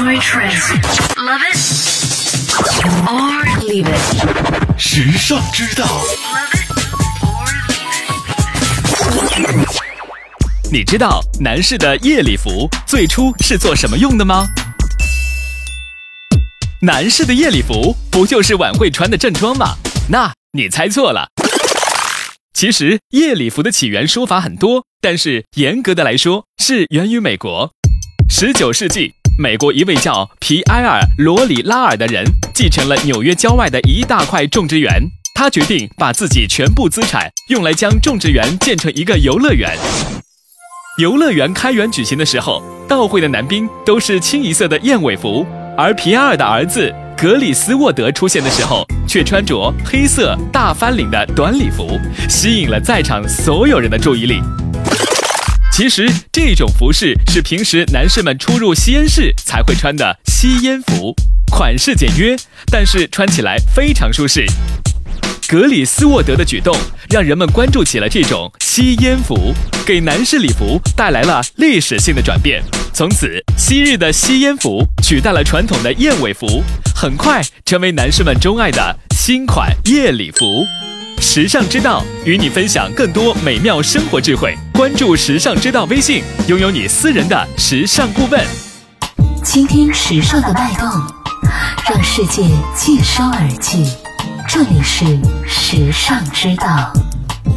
Enjoy trends. Love it or leave it. 时尚之道.你知道男士的夜礼服最初是做什么用的吗？男士的夜礼服不就是晚会穿的正装吗？那你猜错了。其实夜礼服的起源说法很多，但是严格的来说是源于美国。十九世纪，美国一位叫皮埃尔·罗里拉尔的人继承了纽约郊外的一大块种植园，他决定把自己全部资产用来将种植园建成一个游乐园。游乐园开园举行的时候，到会的男宾都是清一色的燕尾服，而皮埃尔的儿子格里斯沃德出现的时候，却穿着黑色大翻领的短礼服，吸引了在场所有人的注意力。其实这种服饰是平时男士们出入吸烟室才会穿的吸烟服，款式简约，但是穿起来非常舒适。格里斯沃德的举动让人们关注起了这种吸烟服，给男士礼服带来了历史性的转变。从此，昔日的吸烟服取代了传统的燕尾服，很快成为男士们钟爱的新款夜礼服。时尚之道与你分享更多美妙生活智慧，关注时尚之道微信，拥有你私人的时尚顾问。倾听时尚的脉动，让世界尽收耳际。这里是时尚之道。